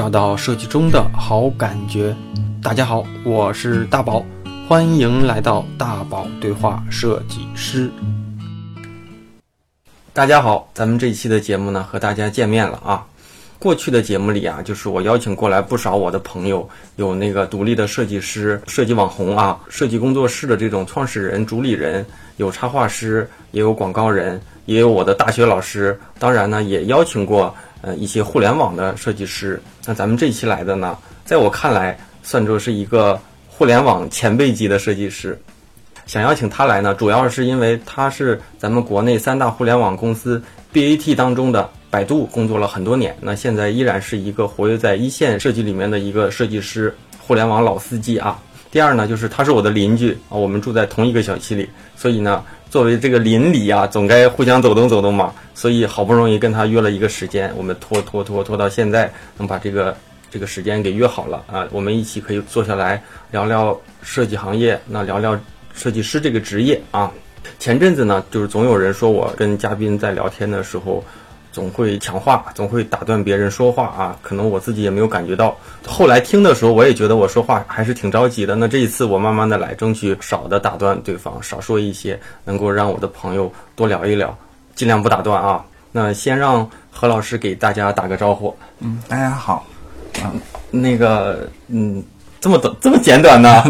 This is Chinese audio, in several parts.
找到设计中的好感觉。大家好，我是大宝，欢迎来到大宝对话设计师。大家好，咱们这一期的节目呢，和大家见面了啊。过去的节目里啊，就是我邀请过来不少我的朋友，有那个独立的设计师、设计网红啊，设计工作室的这种创始人、主理人，有插画师，也有广告人，也有我的大学老师。当然呢，也邀请过呃一些互联网的设计师。那咱们这期来的呢，在我看来，算作是一个互联网前辈级的设计师。想邀请他来呢，主要是因为他是咱们国内三大互联网公司 BAT 当中的。百度工作了很多年，那现在依然是一个活跃在一线设计里面的一个设计师，互联网老司机啊。第二呢，就是他是我的邻居啊，我们住在同一个小区里，所以呢，作为这个邻里啊，总该互相走动走动嘛。所以好不容易跟他约了一个时间，我们拖拖拖拖到现在，能把这个这个时间给约好了啊。我们一起可以坐下来聊聊设计行业，那聊聊设计师这个职业啊。前阵子呢，就是总有人说我跟嘉宾在聊天的时候。总会抢话，总会打断别人说话啊！可能我自己也没有感觉到。后来听的时候，我也觉得我说话还是挺着急的。那这一次，我慢慢的来，争取少的打断对方，少说一些，能够让我的朋友多聊一聊，尽量不打断啊。那先让何老师给大家打个招呼。嗯，大家好。啊，那个，嗯。这么短，这么简短呢？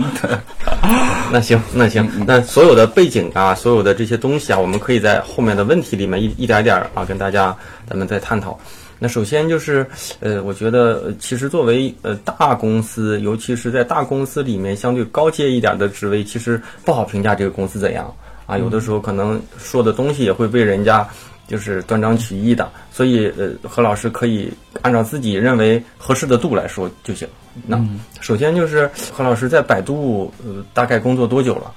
那行，那行，那所有的背景啊，所有的这些东西啊，我们可以在后面的问题里面一一点点啊，跟大家咱们再探讨。那首先就是，呃，我觉得其实作为呃大公司，尤其是在大公司里面相对高阶一点的职位，其实不好评价这个公司怎样啊。有的时候可能说的东西也会被人家就是断章取义的，所以呃，何老师可以按照自己认为合适的度来说就行。那首先就是何老师在百度呃大概工作多久了？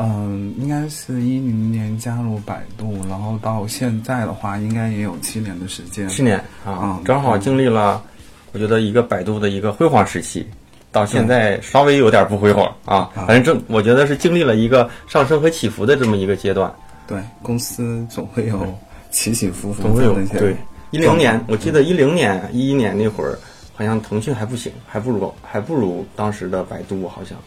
嗯，应该是一零年加入百度，然后到现在的话，应该也有七年的时间。七年啊，正好经历了，我觉得一个百度的一个辉煌时期，到现在稍微有点不辉煌啊，反正正我觉得是经历了一个上升和起伏的这么一个阶段。对，公司总会有起起伏伏，总会有对。一零年，我记得一零年、一一年那会儿。好像腾讯还不行，还不如还不如当时的百度，好像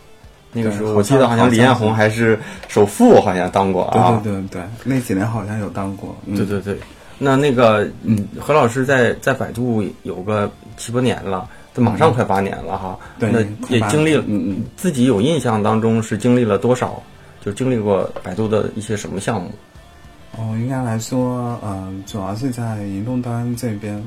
那个时候我记得好像李彦宏还是首富，好像当过啊。对对对，那几年好像有当过。对对对，那那个嗯，何老师在在百度有个七八年了，这马上快八年了哈。对，那也经历了，嗯嗯，自己有印象当中是经历了多少？就经历过百度的一些什么项目？哦，应该来说，嗯，主要是在移动端这边。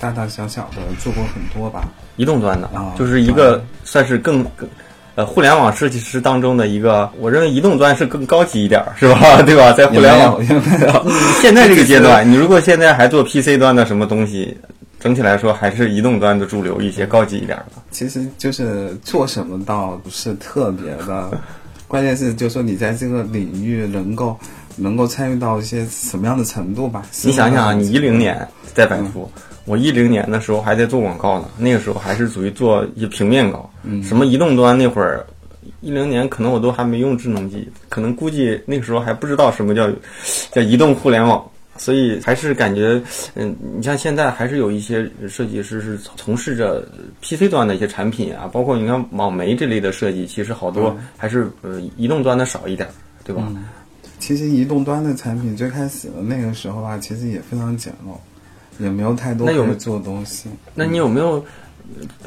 大大小小的做过很多吧，移动端的啊，就是一个算是更更呃互联网设计师当中的一个，我认为移动端是更高级一点，是吧？对吧？在互联网 现在这个阶段，你如果现在还做 PC 端的什么东西，整体来说还是移动端的主流一些，高级一点的。其实就是做什么倒不是特别的，关键是就说你在这个领域能够能够参与到一些什么样的程度吧。你想想啊，你一零年在百度。我一零年的时候还在做广告呢，那个时候还是属于做一些平面稿，什么移动端那会儿，一零年可能我都还没用智能机，可能估计那个时候还不知道什么叫叫移动互联网，所以还是感觉，嗯，你像现在还是有一些设计师是从事着 PC 端的一些产品啊，包括你看网媒这类的设计，其实好多还是呃移动端的少一点，对吧？其实移动端的产品最开始的那个时候啊，其实也非常简陋。也没有太多可以做东西。那你有没有？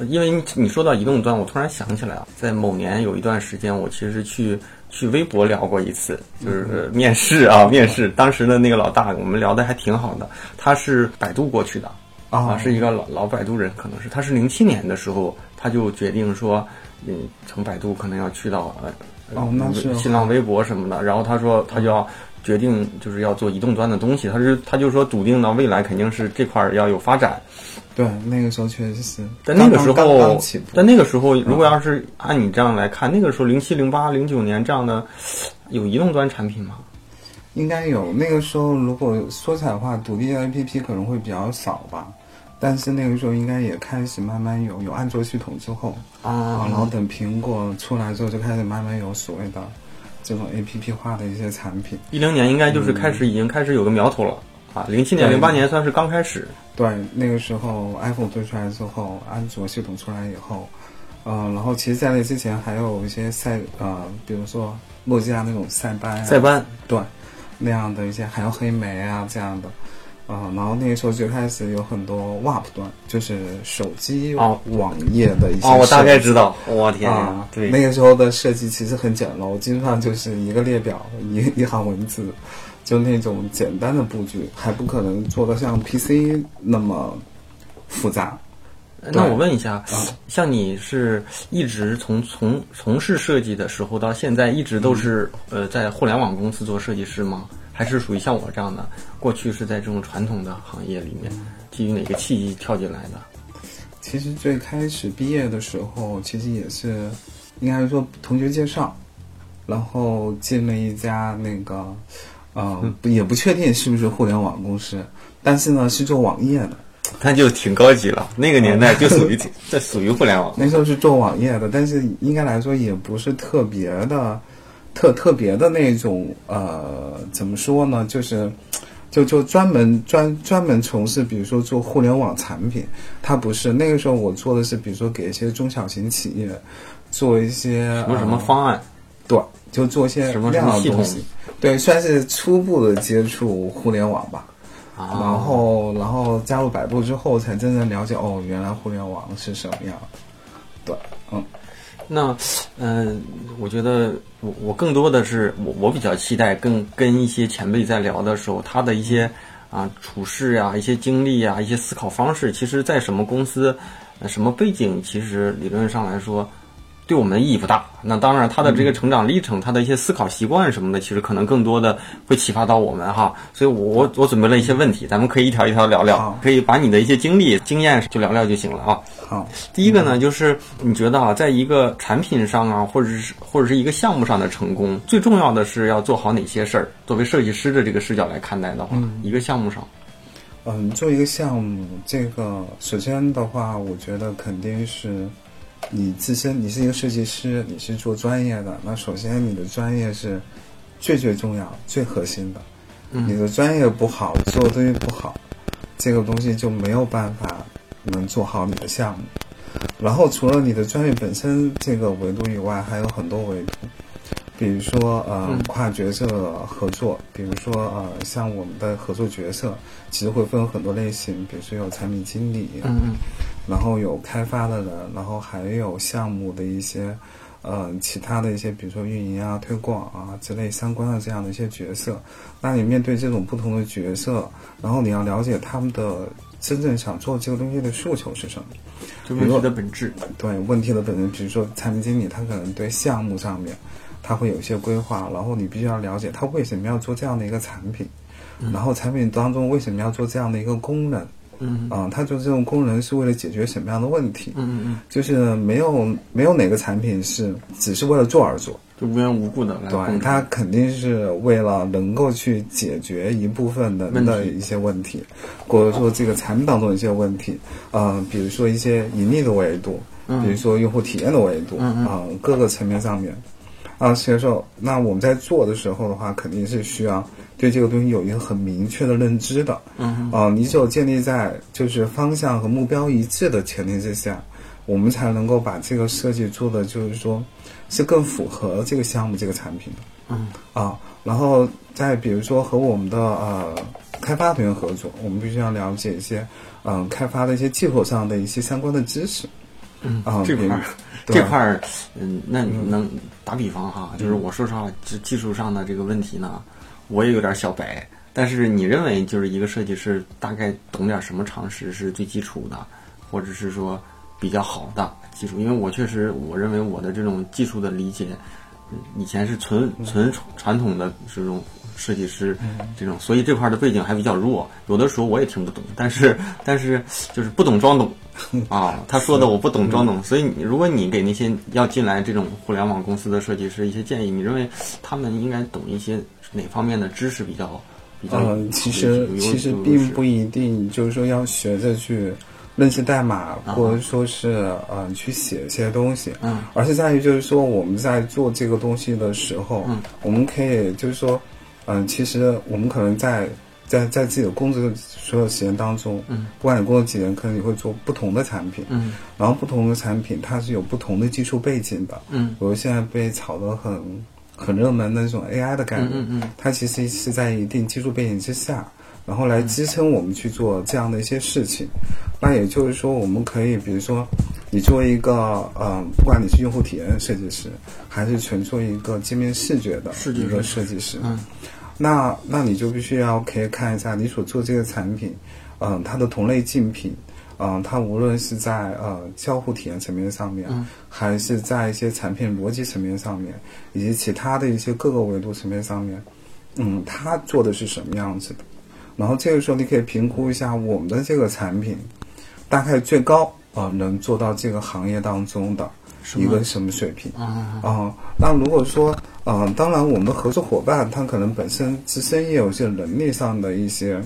因为你说到移动端，我突然想起来啊，在某年有一段时间，我其实去去微博聊过一次，就是面试啊，面试。当时的那个老大，我们聊的还挺好的。他是百度过去的啊，是一个老老百度人，可能是他是零七年的时候，他就决定说，嗯，从百度可能要去到呃，那是新浪微博什么的。然后他说，他就要。决定就是要做移动端的东西，他是他就说笃定呢，未来肯定是这块儿要有发展。对，那个时候确实是。但那个时候，但那个时候，如果要是按你这样来看，那个时候零七、零八、零九年这样的有移动端产品吗？应该有。那个时候如果说起来的话，独立的 APP 可能会比较少吧。但是那个时候应该也开始慢慢有有安卓系统之后啊，然后等苹果出来之后，就开始慢慢有所谓的。这种 A P P 化的一些产品，一零年应该就是开始已经开始有个苗头了，啊，零七年、对。零八年算是刚开始。对，那个时候 iPhone 推出来之后，安卓系统出来以后，呃，然后其实在那之前还有一些塞呃，比如说诺基亚那种塞班、啊，塞班，对那样的一些，还有黑莓啊这样的，呃，然后那个时候就开始有很多 WAP 端，就是手机哦网页的一些哦，我大概知道。我天呀啊，，对，那个时候的设计其实很简陋，基本上就是一个列表，一 一行文字，就那种简单的布局，还不可能做的像 PC 那么复杂。那我问一下啊，像你是一直从从从事设计的时候到现在，一直都是呃在互联网公司做设计师吗？还是属于像我这样的，过去是在这种传统的行业里面，基于哪个契机跳进来的？其实最开始毕业的时候，其实也是应该是说同学介绍，然后进了一家那个呃，不也不确定是不是互联网公司，但是呢是做网页的。那就挺高级了，那个年代就属于 这属于互联网。那时候是做网页的，但是应该来说也不是特别的、特特别的那种呃，怎么说呢？就是就就专门专专门从事，比如说做互联网产品，它不是那个时候我做的是，比如说给一些中小型企业做一些什么什么呃方案？对，就做一些什么那样什么系统的东西，对，算是初步的接触互联网吧。啊，然后，然后加入百度之后，才真正了解哦，原来互联网是什么样。对，嗯，那，嗯、我觉得我我更多的是我我比较期待跟跟一些前辈在聊的时候，他的一些啊处事呀、一些经历呀、一些思考方式，其实在什么公司、什么背景，其实理论上来说。对我们的意义不大。那当然，他的这个成长历程，他的一些思考习惯什么的，其实可能更多的会启发到我们哈。所以我，我我准备了一些问题，咱们可以一条一条聊聊，可以把你的一些经历、经验就聊聊就行了啊。好，第一个呢，就是你觉得啊，在一个产品上啊，或者是或者是一个项目上的成功，最重要的是要做好哪些事儿？作为设计师的这个视角来看待的话，一个项目上，嗯，做一个项目，这个首先的话，我觉得肯定是你自身，你是一个设计师，你是做专业的，那首先你的专业是最最重要、最核心的。你的专业不好，做的东西不好，这个东西就没有办法能做好你的项目。然后除了你的专业本身这个维度以外，还有很多维度，比如说呃跨角色合作，比如说呃像我们的合作角色，其实会分很多类型，比如说有产品经理，嗯嗯然后有开发的人，然后还有项目的一些，呃，其他的一些，比如说运营啊、推广啊之类相关的这样的一些角色。那你面对这种不同的角色，然后你要了解他们的真正想做这个东西的诉求是什么。就问题的本质。对问题的本质，比如说产品经理，他可能对项目上面他会有一些规划，然后你必须要了解他为什么要做这样的一个产品，然后产品当中为什么要做这样的一个功能。嗯。啊、它做这种功能是为了解决什么样的问题？嗯嗯就是没有没有哪个产品是只是为了做而做，就无缘无故的来对，共它肯定是为了能够去解决一部分人的一些问题，或者说这个产品当中的一些问题，呃，比如说一些盈利的维度，嗯。比如说用户体验的维度，啊、各个层面上面，啊，所以说，那我们在做的时候的话，肯定是需要对这个东西有一个很明确的认知的，嗯啊、你只有建立在就是方向和目标一致的前提之下，我们才能够把这个设计做的就是说，是更符合这个项目这个产品的。嗯啊，然后再比如说和我们的呃开发同学合作，我们必须要了解一些嗯、开发的一些技术上的一些相关的知识。嗯啊，这块儿这块儿，嗯，那你能打比方哈，就是我说实话，这技术上的这个问题呢，我也有点小白。但是你认为就是一个设计师大概懂点什么常识是最基础的，或者是说比较好的技术？因为我确实我认为我的这种技术的理解，嗯以前是纯纯传统的这种设计师这种，所以这块的背景还比较弱，有的时候我也听不懂，但是但是就是不懂装懂。啊，他说的我不懂装懂，所以你如果你给那些要进来这种互联网公司的设计师一些建议，你认为他们应该懂一些哪方面的知识比较比较好？嗯，其实其实并不一定，就是说要学着去认识代码，啊或者说是嗯去写一些东西，嗯而是在于就是说我们在做这个东西的时候，嗯我们可以就是说，嗯，其实我们可能在在在自己的工作的所有时间当中，嗯，不管你工作几年，可能你会做不同的产品，嗯然后不同的产品它是有不同的技术背景的，嗯比如现在被炒得很很热门的那种 AI 的概念，嗯嗯嗯它其实是在一定技术背景之下，然后来支撑我们去做这样的一些事情。那也就是说，我们可以比如说，你作为一个呃，不管你是用户体验设计师，还是纯做一个界面视觉的一个设设计师，嗯那那你就必须要可以看一下你所做这个产品，嗯、它的同类竞品，嗯、它无论是在呃交互体验层面上面，嗯还是在一些产品逻辑层面上面，以及其他的一些各个维度层面上面，嗯，它做的是什么样子的？然后这个时候你可以评估一下我们的这个产品，大概最高呃能做到这个行业当中的一个什么水平？啊啊、那如果说，呃，当然我们的合作伙伴他可能本身自身也有一些能力上的一些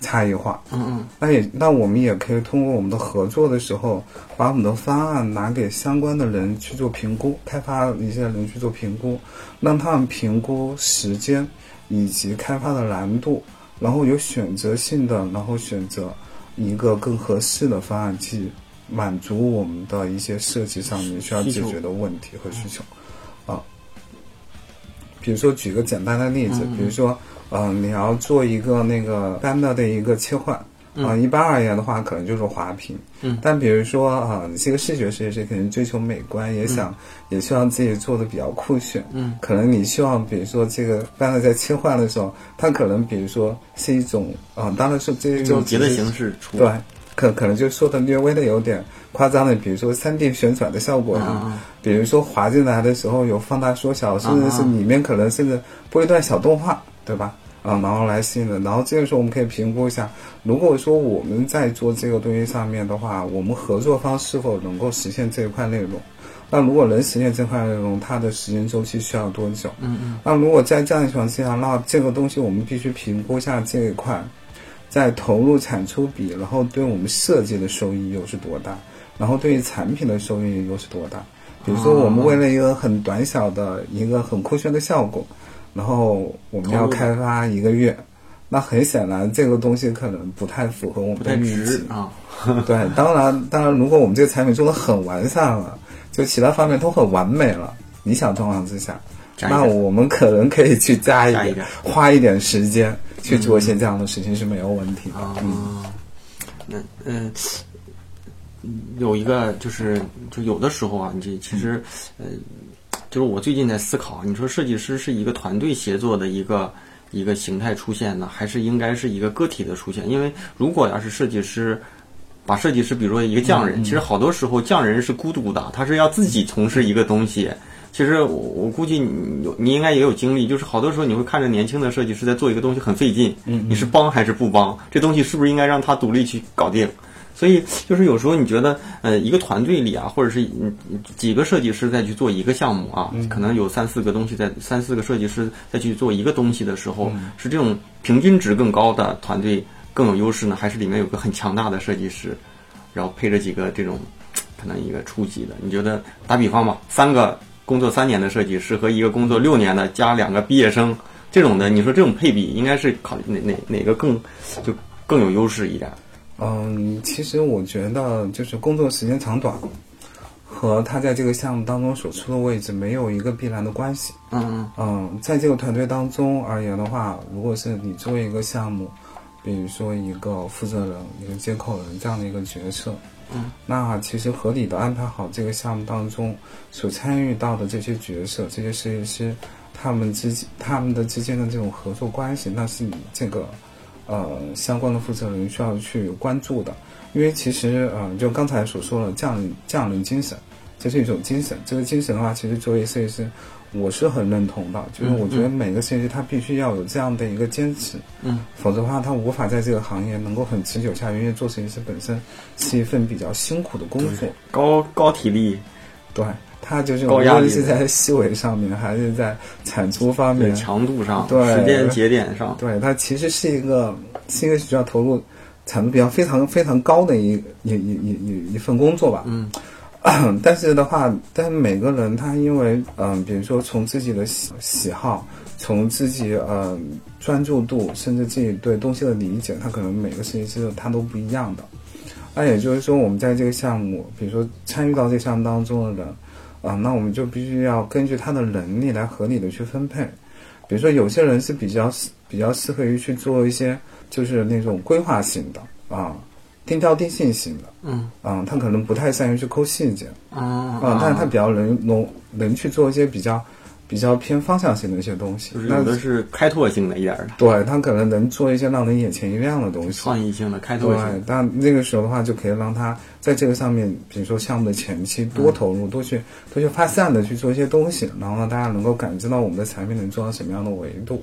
差异化，嗯嗯。那也那我们也可以通过我们的合作的时候，把我们的方案拿给相关的人去做评估，开发一些人去做评估，让他们评估时间以及开发的难度，然后有选择性的，然后选择一个更合适的方案去满足我们的一些设计上面需要解决的问题和需求，啊，比如说举个简单的例子，比如说，呃，你要做一个那个 banner 的一个切换。啊、一般而言的话，可能就是滑屏。嗯。但比如说啊、你是一个视觉设计师，肯定追求美观，也想、也希望自己做的比较酷炫。嗯，可能你希望，比如说这个 banner 在切换的时候，它可能比如说是一种啊、当然是这就用别的形式出对，可可能就说的略微的有点夸张的，比如说三 D 旋转的效果啊，啊比如说滑进来的时候有放大缩小，甚至是啊里面可能甚至播一段小动画，对吧？啊，然后来吸引人，然后这个时候我们可以评估一下，如果说我们在做这个东西上面的话，我们合作方是否能够实现这一块内容？那如果能实现这块内容，它的时间周期需要多久？嗯嗯那如果在这样的情况下，那这个东西我们必须评估一下这一块，在投入产出比，然后对我们设计的收益又是多大，然后对于产品的收益又是多大。比如说，我们为了一个很短小的一个很酷炫的效果，然后我们要开发一个月，那很显然这个东西可能不太符合我们的预期。啊。对，当然，当然，如果我们这个产品做的很完善了，就其他方面都很完美了，理想状况之下，那我们可能可以去加一点，一点。花一点时间去做一些这样的事情是没有问题的。啊。嗯，那嗯、有一个就是就有的时候啊，你这其实呃，就是我最近在思考，你说设计师是一个团队协作的一个一个形态出现呢，还是应该是一个个体的出现？因为如果要是设计师。把设计师，比如说一个匠人，其实好多时候匠人是孤独的，他是要自己从事一个东西。其实我我估计你你应该也有经历，就是好多时候你会看着年轻的设计师在做一个东西很费劲，你是帮还是不帮？这东西是不是应该让他独立去搞定？所以就是有时候你觉得，呃，一个团队里啊，或者是嗯几个设计师在去做一个项目啊，可能有三四个东西在三四个设计师再去做一个东西的时候，是这种平均值更高的团队更有优势呢，还是里面有个很强大的设计师，然后配着几个这种可能一个初级的？你觉得打比方吧，三个工作三年的设计师和一个工作六年的加两个毕业生这种的，你说这种配比应该是考虑哪哪哪个更就更有优势一点？嗯，其实我觉得就是工作时间长短和他在这个项目当中所处的位置没有一个必然的关系。嗯嗯，在这个团队当中而言的话，如果是你作为一个项目，比如说一个负责人、一个接口人这样的一个角色，嗯，那其实合理的安排好这个项目当中所参与到的这些角色、这些设计师，他们之他们的之间的这种合作关系，那是你这个呃相关的负责人需要去关注的，因为其实呃就刚才所说的匠人匠人精神，这是一种精神。这个精神的话，其实作为设计师，我是很认同的。就是我觉得每个设计师他必须要有这样的一个坚持，嗯，否则的话他无法在这个行业能够很持久下去。因为做设计师本身是一份比较辛苦的工作，高高体力，对。他就是无论是在细微上面，还是在产出方对面，强度上，对。时间节点上，对，它其实是一个是一个需要投入产出比较非常非常高的一一一一一一份工作吧。嗯，但是的话，但每个人他因为嗯、比如说从自己的喜喜好，从自己呃专注度，甚至自己对东西的理解，他可能每个设计师他都不一样的。那也就是说，我们在这个项目，比如说参与到这个项目当中的人，啊、那我们就必须要根据他的能力来合理的去分配。比如说，有些人是比较比较适合于去做一些就是那种规划型的啊，定调定性型的，嗯啊，他可能不太善于去抠细节，啊啊，但是他比较能能能去做一些比较比较偏方向性的一些东西。就是那有的是开拓性的一点儿的，对他可能能做一些让人眼前一亮的东西。创意性的、开拓性的，，但那个时候的话，就可以让他在这个上面，比如说项目的前期多投入，多去多去发散的去做一些东西，然后让大家能够感知到我们的产品能做到什么样的维度。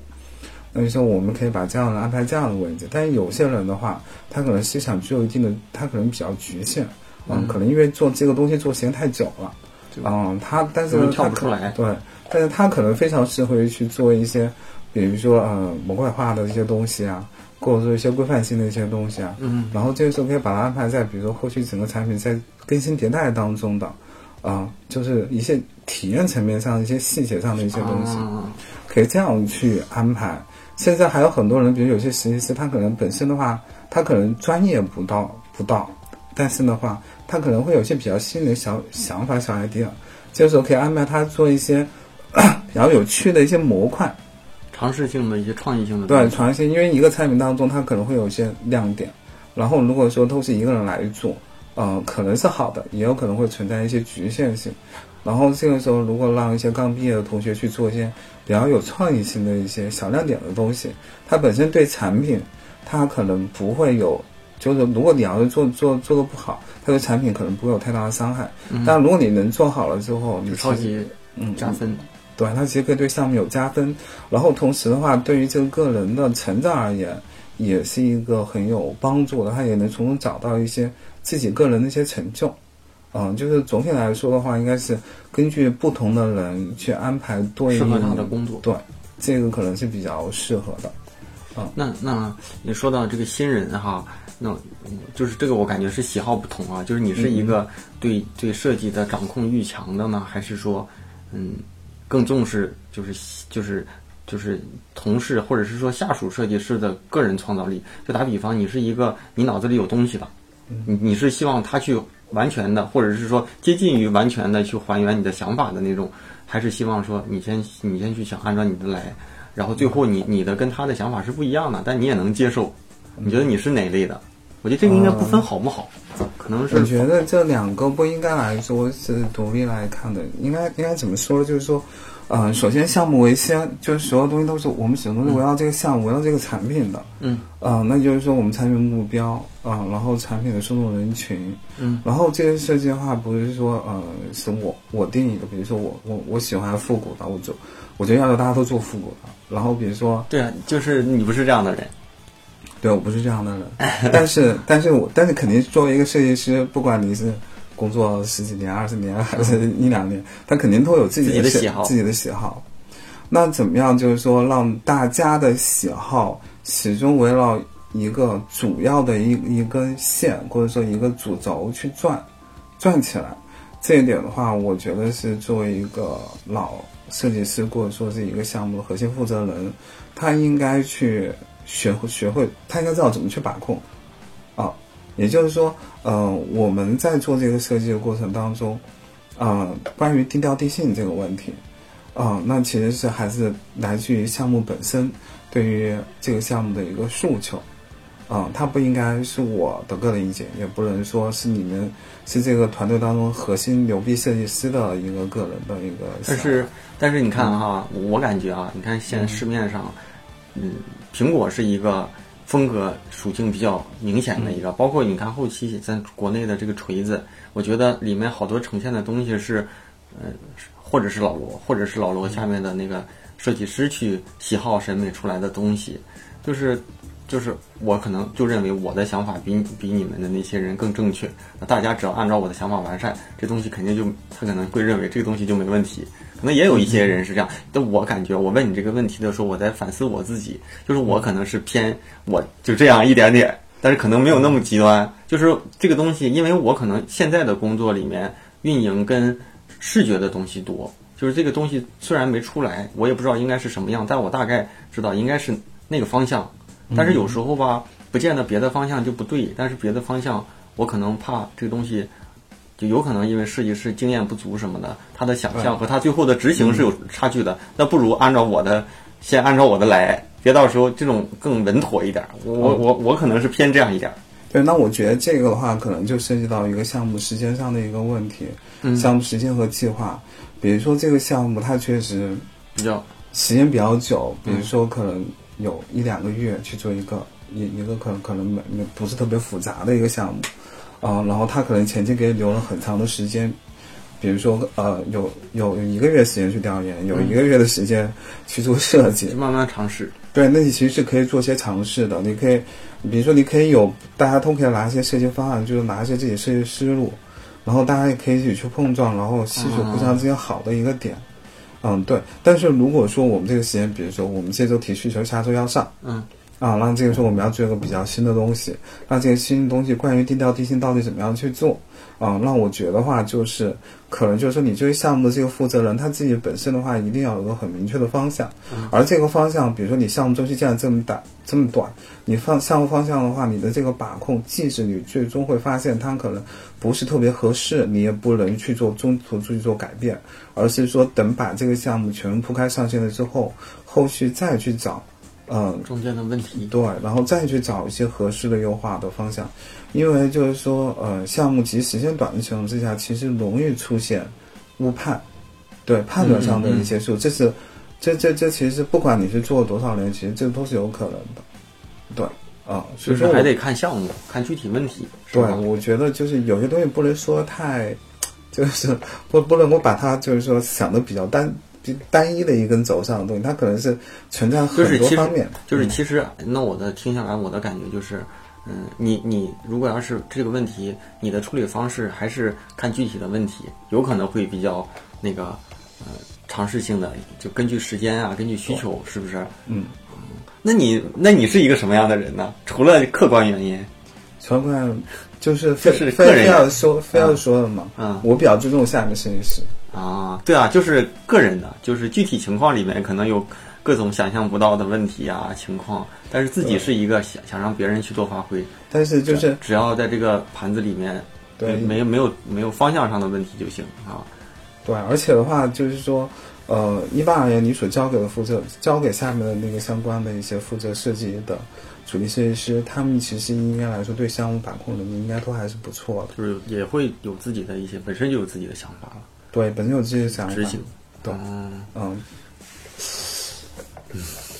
那就说我们可以把这样的安排这样的位置，但是有些人的话，他可能思想具有一定的，他可能比较局限，嗯，可能因为做这个东西做时间太久了，嗯，他但是他跳不出来？对，但是他可能非常适合于去做一些，比如说呃模块化的一些东西啊，或者说一些规范性的一些东西啊，嗯，然后这个时候可以把它安排在比如说后续整个产品在更新迭代当中的，啊、就是一些体验层面上一些细节上的一些东西，啊。可以这样去安排。现在还有很多人，比如有些实习师，他可能本身的话，他可能专业不到不到，但是的话，他可能会有一些比较新的小想法、小 idea，这个时候可以安排他做一些 比较有趣的一些模块，尝试性的一些创意性的对创新，因为一个产品当中，它可能会有一些亮点，然后如果说都是一个人来做，呃，可能是好的，也有可能会存在一些局限性。然后这个时候，如果让一些刚毕业的同学去做一些比较有创意性的一些小亮点的东西，它本身对产品，它可能不会有，就是如果你要是做做做的不好，它对产品可能不会有太大的伤害。但如果你能做好了之后，你就超级嗯加分。对，它其实可以对项目有加分，然后同时的话，对于这个个人的成长而言，也是一个很有帮助的。他也能从中找到一些自己个人的一些成就。嗯，就是总体来说的话，应该是根据不同的人去安排对应适合他的工作对，这个可能是比较适合的。那那你说到这个新人哈，那嗯就是这个我感觉是喜好不同啊，就是你是一个对对设计的掌控欲强的呢，还是说嗯更重视就是就是就是同事或者是说下属设计师的个人创造力？就打比方，你是一个你脑子里有东西的，你你是希望他去完全的，或者是说接近于完全的去还原你的想法的那种，还是希望说你先你先去想按照你的来，然后最后你你的跟他的想法是不一样的，但你也能接受。你觉得你是哪类的？我觉得这个应该不分好不好，可能是我觉得这两个不应该来说是独立来看的，应该应该怎么说呢？就是说，呃，首先项目为先，就是所有东西都是我们始终是围绕这个项目、围绕这个产品的。嗯，呃，那就是说我们产品目标啊、然后产品的受众人群，嗯，然后这些设计的话，不是说呃是我我定义的，比如说我我我喜欢复古的，我就我就要求大家都做复古的。然后比如说对啊，就是你不是这样的人，对我不是这样的人，但是但是我但是肯定作为一个设计师，不管你是工作十几年、二十年还是一两年，他肯定都有自己喜自己的喜好自己的喜好。那怎么样？就是说让大家的喜好始终围绕一个主要的一一根线，或者说一个主轴去转，转起来。这一点的话，我觉得是作为一个老设计师或者说是一个项目的核心负责人，他应该去学会学会，他应该知道怎么去把控，啊，也就是说，呃，我们在做这个设计的过程当中，呃，关于定调定性这个问题，啊、那其实是还是来自于项目本身对于这个项目的一个诉求，啊、它不应该是我的个人意见，也不能说是你们是这个团队当中核心牛逼设计师的一个个人的一个。但是但是你看哈，我感觉啊，你看现在市面上，嗯，苹果是一个风格属性比较明显的一个，包括你看后期在国内的这个锤子，我觉得里面好多呈现的东西是，呃，或者是老罗，或者是老罗下面的那个设计师去喜好审美出来的东西，就是。就是我可能就认为我的想法比比你们的那些人更正确，那大家只要按照我的想法完善，这东西肯定就他可能会认为这个东西就没问题。可能也有一些人是这样，但我感觉我问你这个问题的时候，我在反思我自己，就是我可能是偏我就这样一点点，但是可能没有那么极端。就是这个东西，因为我可能现在的工作里面运营跟视觉的东西多，就是这个东西虽然没出来，我也不知道应该是什么样，但我大概知道应该是那个方向。但是有时候吧，不见得别的方向就不对，但是别的方向我可能怕这个东西，就有可能因为设计师经验不足什么的，他的想象和他最后的执行是有差距的。那不如按照我的，先按照我的来，别到时候这种更稳妥一点。我我我可能是偏这样一点。对，那我觉得这个的话，可能就涉及到一个项目时间上的一个问题。嗯，项目时间和计划，比如说这个项目它确实比较时间比较久，比如说可能有一两个月去做一个一一个可能可能没没不是特别复杂的一个项目，啊，然后他可能前期给你留了很长的时间，比如说呃有有有一个月时间去调研，有一个月的时间去做设计，慢慢尝试。对，那你其实是可以做些尝试的。你可以，比如说，你可以有大家都可以拿一些设计方案，就是拿一些自己设计思路，然后大家也可以一起去碰撞，然后吸取互相之间好的一个点。嗯，对。但是如果说我们这个时间，比如说我们这周提需求，下周要上，嗯，啊，那这个时候我们要做一个比较新的东西，那这个新的东西关于地调地性到底怎么样去做？啊，那我觉得话就是，可能就是说，你这个项目的这个负责人他自己本身的话，一定要有个很明确的方向。而这个方向，比如说你项目周期既然这么短，这么短，你放项目方向的话，你的这个把控，即使你最终会发现它可能不是特别合适，你也不能去做中途去做改变，而是说等把这个项目全部铺开上线了之后，后续再去找。嗯，中间的问题对，然后再去找一些合适的优化的方向，因为就是说，呃，项目其实时间短的情况之下，其实容易出现误判，对判断上的一些数，这是这这这其实不管你是做了多少年，其实这都是有可能的，对啊，所以说还得看项目，看具体问题。对，我觉得就是有些东西不能说太，就是不不能够把它就是说想的比较单。单一的一根轴上的东西，它可能是存在很多方面。就是其实，那我的听下来，我的感觉就是，嗯，你你如果要是这个问题，你的处理方式还是看具体的问题，有可能会比较那个呃尝试性的，就根据时间啊，根据需求，是不是？嗯。那你那你是一个什么样的人呢？除了客观原因，客观就是非非非要说非要说的嘛。嗯。我比较注重下面设计师。啊，对啊，就是个人的，就是具体情况里面可能有各种想象不到的问题啊情况，但是自己是一个想想让别人去做发挥，但是就是只要在这个盘子里面，对，没有没有没有方向上的问题就行啊。对，而且的话就是说，呃，一般而言，你所交给的负责交给下面的那个相关的一些负责设计的主力设计师，他们其实应该来说对项目把控能力应该都还是不错的，就是也会有自己的一些本身就有自己的想法了。对，本身有自己的想法。执行，对，嗯，嗯，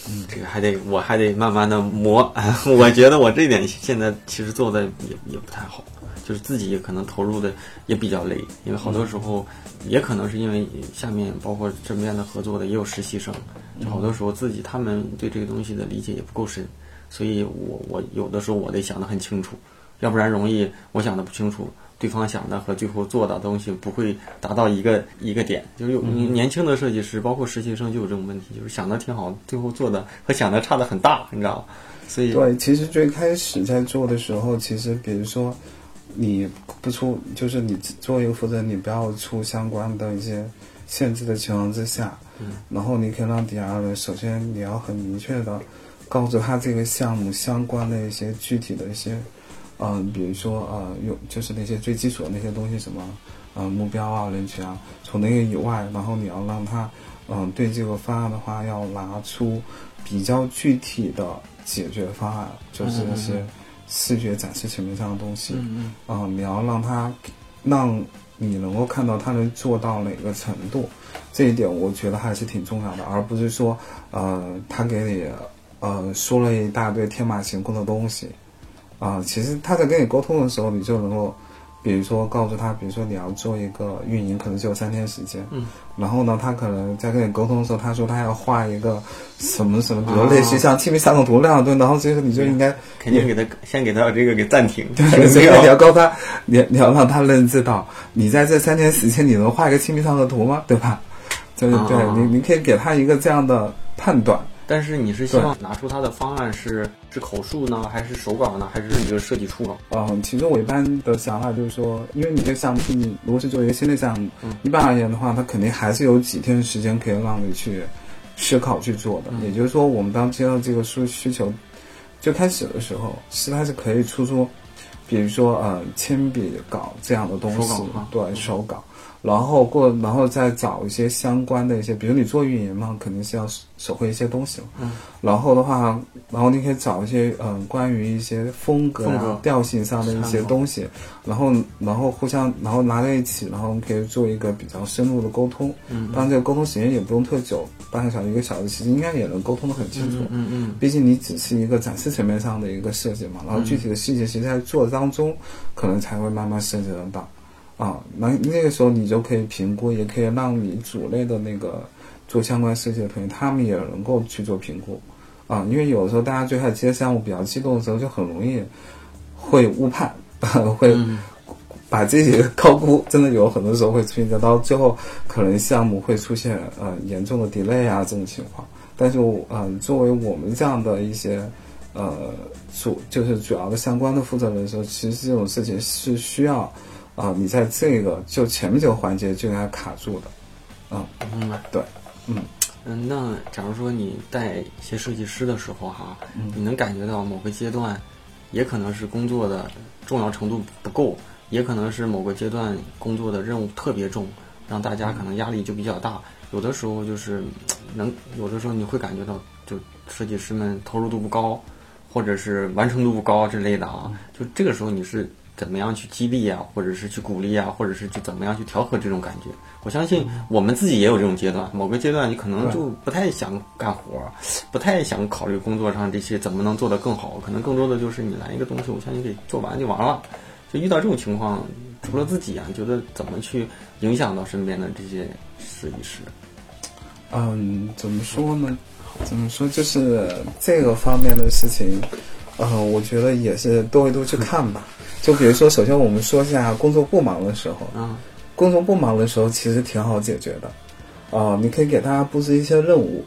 嗯，这个还得，我还得慢慢的磨。我觉得我这点现在其实做的也也不太好，就是自己可能投入的也比较累，因为好多时候也可能是因为下面包括身边的合作的也有实习生，就好多时候自己他们对这个东西的理解也不够深，所以我我有的时候我得想的很清楚，要不然容易我想的不清楚。对方想的和最后做的东西不会达到一个一个点，就是有年轻的设计师，包括实习生就有这种问题，就是想的挺好，最后做的和想的差的很大，你知道吗？所以对，其实最开始在做的时候，其实比如说你不出，就是你做一个负责人，你不要出相关的一些限制的情况之下，嗯，然后你可以让底下人，首先你要很明确的告诉他这个项目相关的一些具体的一些。嗯，比如说呃，有就是那些最基础的那些东西，什么呃目标啊、人群啊，除那个以外，然后你要让他嗯对这个方案的话，要拿出比较具体的解决方案，就是那些视觉展示层面上的东西。嗯嗯。你要让他让你能够看到他能做到哪个程度，这一点我觉得还是挺重要的，而不是说呃他给你呃说了一大堆天马行空的东西。啊，其实他在跟你沟通的时候，你就能够，比如说告诉他，比如说你要做一个运营，可能只有三天时间。嗯。然后呢，他可能在跟你沟通的时候，他说他要画一个什么什么，比如类似像清明上河图那样的，然后这个你就应该肯定给他先给他这个给暂停。对，所以你要告诉他，你你要让他认知到，你在这三天时间你能画一个清明上河图吗？对吧？就是对你，你可以给他一个这样的判断。但是你是希望拿出他的方案是是口述呢，还是手稿呢，还是一个设计初稿？嗯，其实我一般的想法就是说，因为你这个项目你如果是做一个新的项目，一般而言的话，它肯定还是有几天的时间可以让你去思考去做的。也就是说，我们当接到这个需需求最开始的时候，是它是可以出出，比如说呃铅笔稿这样的东西，对手稿。然后过，然后再找一些相关的一些，比如你做运营嘛，肯定是要手绘一些东西嘛。嗯。然后的话，然后你可以找一些嗯，关于一些风格啊、调性上的一些东西，然后然后互相然后拿在一起，然后我们可以做一个比较深入的沟通。嗯。当然，这个沟通时间也不用特久，半个小时、一个小时，其实应该也能沟通的很清楚。嗯嗯。毕竟你只是一个展示层面上的一个设计嘛，然后具体的细节其实在做当中，可能才会慢慢涉及得到。啊，那那个时候你就可以评估，也可以让你组内的那个做相关设计的同学，他们也能够去做评估。啊，因为有的时候大家最开始接项目比较激动的时候，就很容易会误判，会把自己高估。真的有很多时候会出现，到最后可能项目会出现呃严重的 delay 啊这种情况。但是，嗯，作为我们这样的一些呃主就是主要的相关的负责人的时候，其实这种事情是需要。啊，你在这个就前面这个环节就应该卡住的，嗯，明白，对，嗯嗯，那假如说你带一些设计师的时候哈，你能感觉到某个阶段，也可能是工作的重要程度不够，也可能是某个阶段工作的任务特别重，让大家可能压力就比较大。有的时候就是 能，有的时候你会感觉到，就设计师们投入度不高，或者是完成度不高之类的啊，就这个时候你是。怎么样去激励啊，或者是去鼓励啊，或者是去怎么样去调和这种感觉？我相信我们自己也有这种阶段。某个阶段你可能就不太想干活，不太想考虑工作上这些怎么能做得更好。可能更多的就是你来一个东西，我相信给做完就完了。就遇到这种情况，除了自己啊，觉得怎么去影响到身边的这些设计师？嗯，怎么说呢？怎么说？就是这个方面的事情，呃，我觉得也是多维度去看吧。就比如说，首先我们说一下工作不忙的时候。嗯，工作不忙的时候其实挺好解决的。啊，你可以给大家布置一些任务，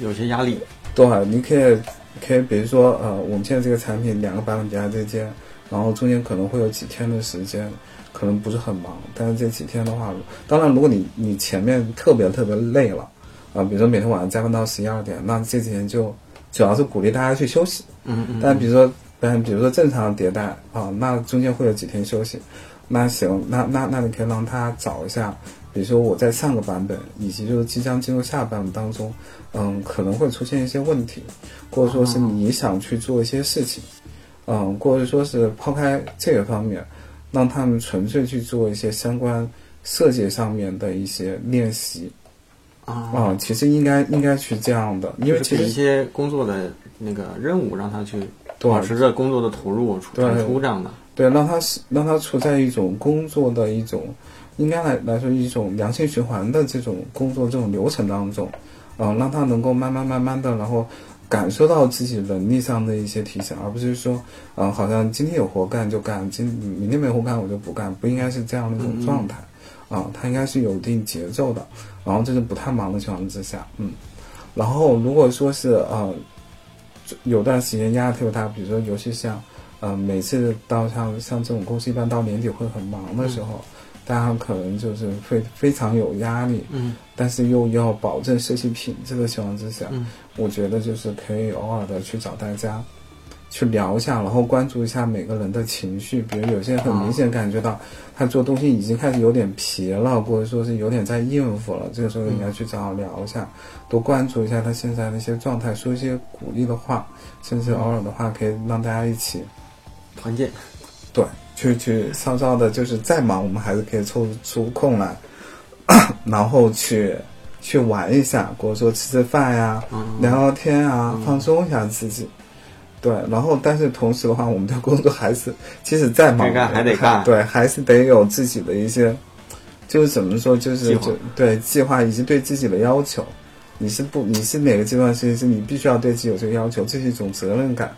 有些压力。对，你可以可以，比如说，呃，我们现在这个产品两个版本加在间，然后中间可能会有几天的时间，可能不是很忙。但是这几天的话，当然，如果你你前面特别特别累了，啊，比如说每天晚上加班到十一二点，那这几天就主要是鼓励大家去休息。嗯嗯。但比如说。但比如说正常的迭代啊，那中间会有几天休息，那行，那那那你可以让他找一下，比如说我在上个版本以及就是即将进入下版本当中，嗯，可能会出现一些问题，或者说是你想去做一些事情，嗯，或者说是抛开这个方面，让他们纯粹去做一些相关设计上面的一些练习，啊，其实应该应该去这样的，因为其实一些工作的那个任务让他去。保持着工作的投入、产出这样的，对，让他是让他处在一种工作的一种，应该来来说一种良性循环的这种工作这种流程当中，嗯，让他能够慢慢慢慢的，然后感受到自己能力上的一些提升，而不是说，嗯，好像今天有活干就干，今明天没活干我就不干，不应该是这样的一种状态，啊，他应该是有一定节奏的，然后这是不太忙的情况之下，嗯，然后如果说是呃。有段时间压力特别大，比如说尤其像，呃，每次到像像这种公司，一般到年底会很忙的时候，大家可能就是会非常有压力，嗯，但是又要保证设计品质的情况之下，嗯，我觉得就是可以偶尔的去找大家。去聊一下，然后关注一下每个人的情绪。比如有些人很明显感觉到他做东西已经开始有点疲了，或者说是有点在应付了。这个时候你要去找他聊一下，多关注一下他现在的一些状态，说一些鼓励的话，甚至偶尔的话可以让大家一起团建。对，去去稍稍的，就是再忙我们还是可以抽出空来，然后去去玩一下，或者说吃吃饭呀，聊聊天啊，放松一下自己。对，然后但是同时的话，我们的工作还是，即使再忙，还得干。对，还是得有自己的一些，就是怎么说，就是就对计划以及对自己的要求。你是不，你是哪个阶段设计师，你必须要对自己有这个要求，这是一种责任感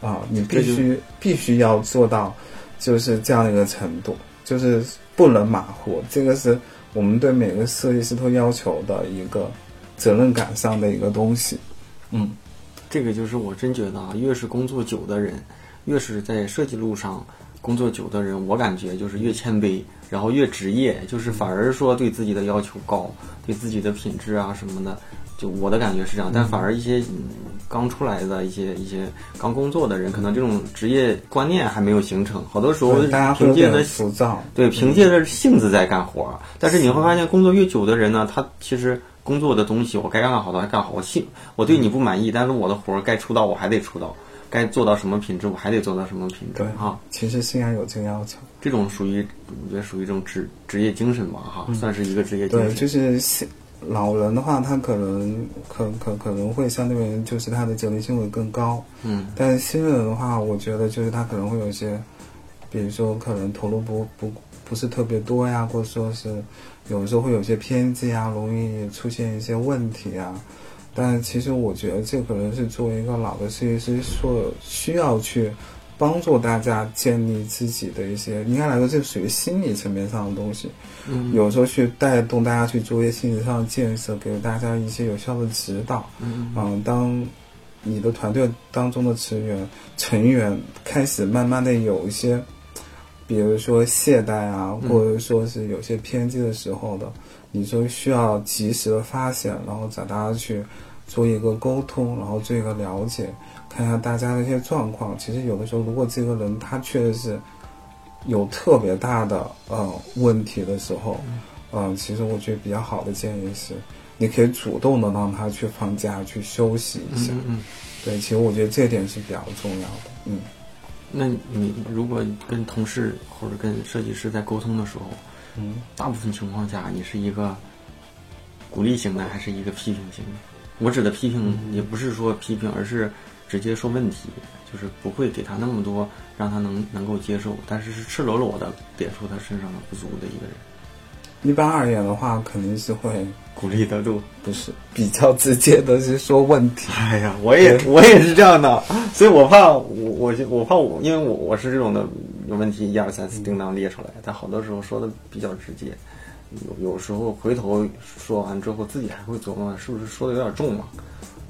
啊，你必须必须要做到，就是这样的一个程度，就是不能马虎。这个是我们对每个设计师都要求的一个责任感上的一个东西。嗯，这个就是我真觉得啊，越是工作久的人，越是在设计路上工作久的人，我感觉就是越谦卑，然后越职业，就是反而说对自己的要求高，对自己的品质啊什么的，就我的感觉是这样。但反而一些嗯刚出来的一些一些刚工作的人，可能这种职业观念还没有形成，好多时候对大家凭借着浮躁。对，凭借着性子在干活儿。但是你会发现，工作越久的人呢，他其实工作的东西，我该干好的还干好。我信，我对你不满意，但是我的活儿该出道我还得出道，该做到什么品质我还得做到什么品质对哈。其实虽然有这个要求，这种属于我觉得属于一种职职业精神吧哈，算是一个职业精神。对，就是现老人的话，他可能可可可能会相对于就是他的责任心会更高，嗯。但是新人的话，我觉得就是他可能会有一些，比如说可能投入不不不是特别多呀，或者说是有的时候会有些偏激啊，容易出现一些问题啊。但其实我觉得这可能是作为一个老的设计师所需要去帮助大家建立自己的一些，应该来说这属于心理层面上的东西。嗯有时候去带动大家去做一些心理上的建设，给大家一些有效的指导。嗯嗯，当你的团队当中的成员成员开始慢慢的有一些，比如说懈怠啊，嗯或者说是有些偏激的时候的，你就需要及时的发现，然后找大家去做一个沟通，然后做一个了解，看一下大家的一些状况。其实有的时候，如果这个人他确实是有特别大的呃问题的时候，嗯、其实我觉得比较好的建议是，你可以主动的让他去放假去休息一下。嗯嗯。对，其实我觉得这点是比较重要的。嗯，那你如果跟同事或者跟设计师在沟通的时候，嗯，大部分情况下你是一个鼓励型的，还是一个批评型的？我指的批评也不是说批评，而是直接说问题，就是不会给他那么多让他能能够接受，但是是赤裸裸的点出他身上的不足的一个人。一般而言的话，肯定是会鼓励得度。不是比较直接的是说问题。哎呀，我也我也是这样的，所以我怕我我我怕我，因为我我是这种的，有问题一二三四叮当列出来，但好多时候说的比较直接，有有时候回头说完之后，自己还会琢磨是不是说的有点重了，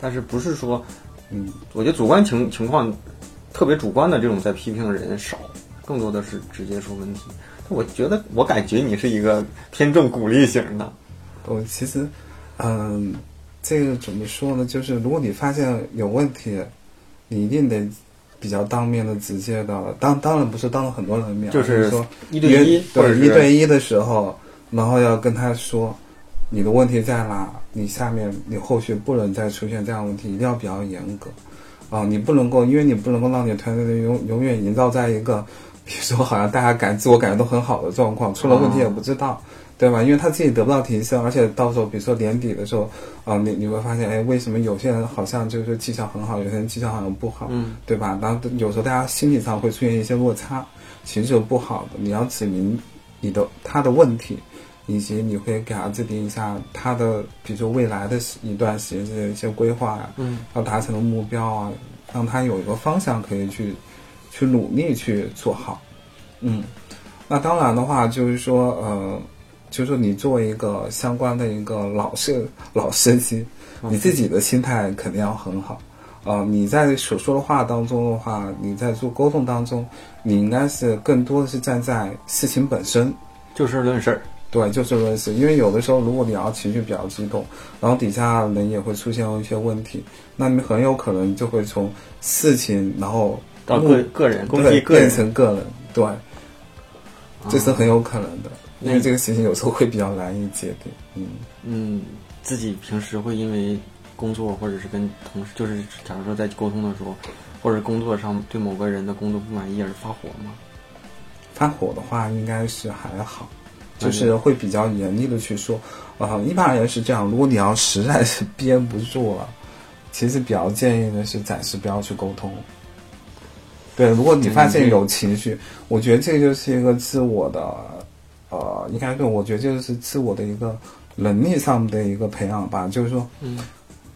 但是不是说，嗯，我觉得主观情情况特别主观的这种在批评的人少，更多的是直接说问题。我觉得我感觉你是一个偏重鼓励型的，我其实，嗯，这个怎么说呢？就是如果你发现有问题，你一定得比较当面的、直接的，当当然不是当着很多人面，就是说一对一或者对一对一的时候，然后要跟他说你的问题在哪，你下面你后续不能再出现这样的问题，一定要比较严格啊，你不能够，因为你不能够让你团队的永永远营造在一个，比 如说好像大家感自我感觉都很好的状况，出了问题也不知道。对吧？因为他自己得不到提升，而且到时候比如说年底的时候，啊、你你会发现，哎，为什么有些人好像就是绩效很好，有些人绩效好像不好，嗯，对吧？然后有时候大家心理上会出现一些落差，其实是不好的。你要指明你的他的问题，以及你会给他制定一下他的，比如说未来的一段时间的一些规划呀、嗯要达成的目标啊，让他有一个方向可以去去努力去做好。嗯，那当然的话，就是说，呃，就是说你作为一个相关的一个老设老司机，你自己的心态肯定要很好。呃，你在所说的话当中的话，你在做沟通当中，你应该是更多的是站在事情本身，就事论事儿。对，就事论事。因为有的时候，如果你要情绪比较激动，然后底下人也会出现一些问题，那你很有可能就会从事情，然后到个个人攻击个人，成个人，对，这是啊很有可能的。因为嗯这个事情有时候会比较难以界定，嗯，嗯，自己平时会因为工作或者是跟同事，就是假如说在沟通的时候，或者工作上对某个人的工作不满意而发火吗？发火的话应该是还好，就是会比较严厉的去说，啊、一般而言是这样。如果你要实在是 憋不住了，其实比较建议的是暂时不要去沟通。对，如果你发现有情绪，我觉得这就是一个自我的，呃，应该对我觉得这就是自我的一个能力上的一个培养吧。就是说，嗯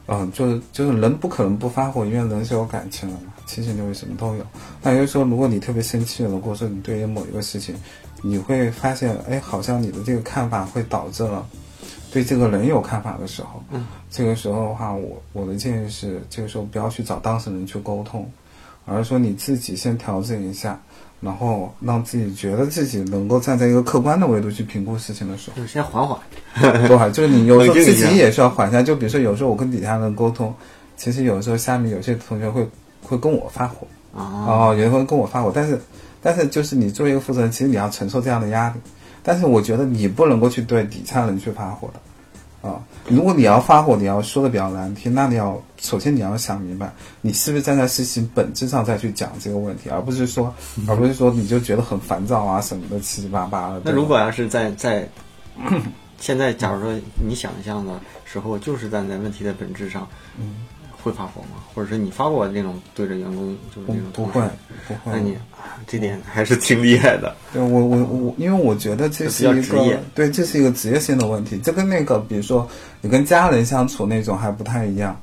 嗯，就是就是人不可能不发火，因为人是有感情的嘛，七情六欲什么都有。那也就是说，如果你特别生气了，或者说你对于某一个事情，你会发现，哎，好像你的这个看法会导致了对这个人有看法的时候，嗯，这个时候的话，我我的建议是，这个时候不要去找当事人去沟通，而是说你自己先调整一下，然后让自己觉得自己能够站在一个客观的维度去评估事情的时候，就先缓缓。对，就是你有时候自己也需要缓一下。就比如说，有时候我跟底下人沟通，其实有时候下面有些同学会会跟我发火，啊，哦，有人会跟我发火，但是但是就是你作为一个负责人，其实你要承受这样的压力，但是我觉得你不能够去对底下人去发火的，啊，如果你要发火，你要说的比较难听，那你要首先你要想明白，你是不是站在事情本质上再去讲这个问题，而不是说 而不是说你就觉得很烦躁啊什么的七七八八的。那如果要是在在 现在，假如说你想象的时候，就是站在问题的本质上，嗯，会发火吗？或者是你发过那种对着员工就是不那种不会不会，那你啊 这点还是挺厉害的。对我我我，因为我觉得这是一个对，这是一个职业性的问题。这跟那个，比如说你跟家人相处那种还不太一样。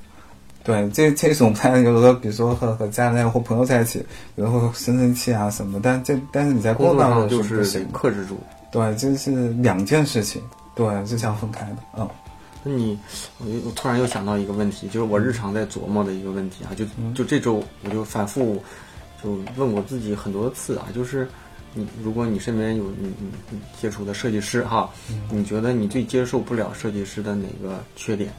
对，这这种他有时候，比如说和和家人或朋友在一起，有时候会生生气啊什么的。但这但是你在工作作当中上就是。克制住。对，这是两件事情。对，这是要分开的。嗯那你，我就我突然又想到一个问题，就是我日常在琢磨的一个问题啊，就就这周我就反复就问我自己很多次啊，就是你如果你身边有你你你接触的设计师哈，你觉得你最接受不了设计师的哪个缺点？